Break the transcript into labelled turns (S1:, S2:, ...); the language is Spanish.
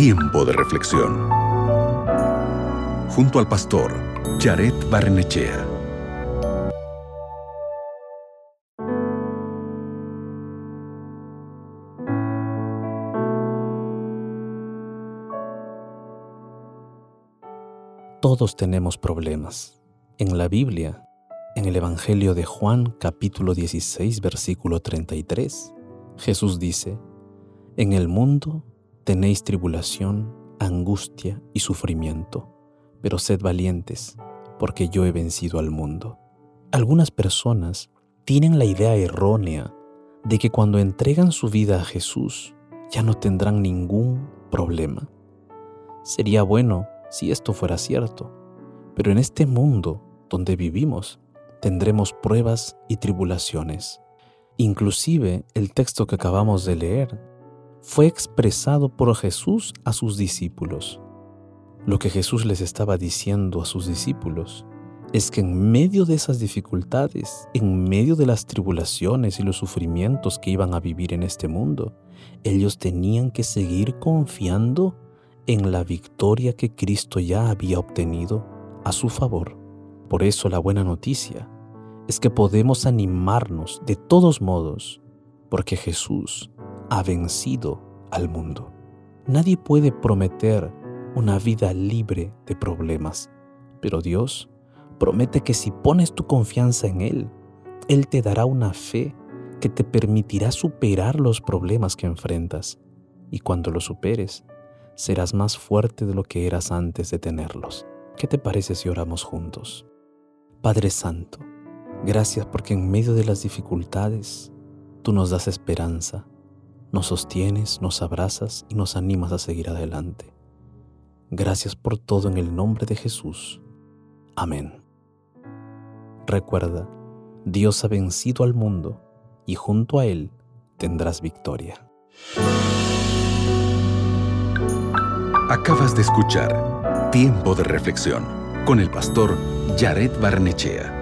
S1: Tiempo de reflexión. Junto al pastor Jared Barnechea.
S2: Todos tenemos problemas. En la Biblia, en el Evangelio de Juan capítulo 16 versículo 33, Jesús dice, En el mundo tenéis tribulación, angustia y sufrimiento, pero sed valientes, porque yo he vencido al mundo. Algunas personas tienen la idea errónea de que cuando entregan su vida a Jesús ya no tendrán ningún problema. Sería bueno si esto fuera cierto, pero en este mundo donde vivimos tendremos pruebas y tribulaciones. Inclusive el texto que acabamos de leer fue expresado por Jesús a sus discípulos. Lo que Jesús les estaba diciendo a sus discípulos es que en medio de esas dificultades, en medio de las tribulaciones y los sufrimientos que iban a vivir en este mundo, ellos tenían que seguir confiando en la victoria que Cristo ya había obtenido a su favor. Por eso la buena noticia es que podemos animarnos de todos modos, porque Jesús ha vencido al mundo. Nadie puede prometer una vida libre de problemas, pero Dios promete que si pones tu confianza en Él, Él te dará una fe que te permitirá superar los problemas que enfrentas, y cuando los superes, serás más fuerte de lo que eras antes de tenerlos. ¿Qué te parece si oramos juntos? Padre Santo, gracias porque en medio de las dificultades tú nos das esperanza, nos sostienes, nos abrazas y nos animas a seguir adelante. Gracias por todo en el nombre de Jesús. Amén. Recuerda, Dios ha vencido al mundo y junto a Él tendrás victoria.
S1: Acabas de escuchar Tiempo de Reflexión con el pastor Jared Barnechea.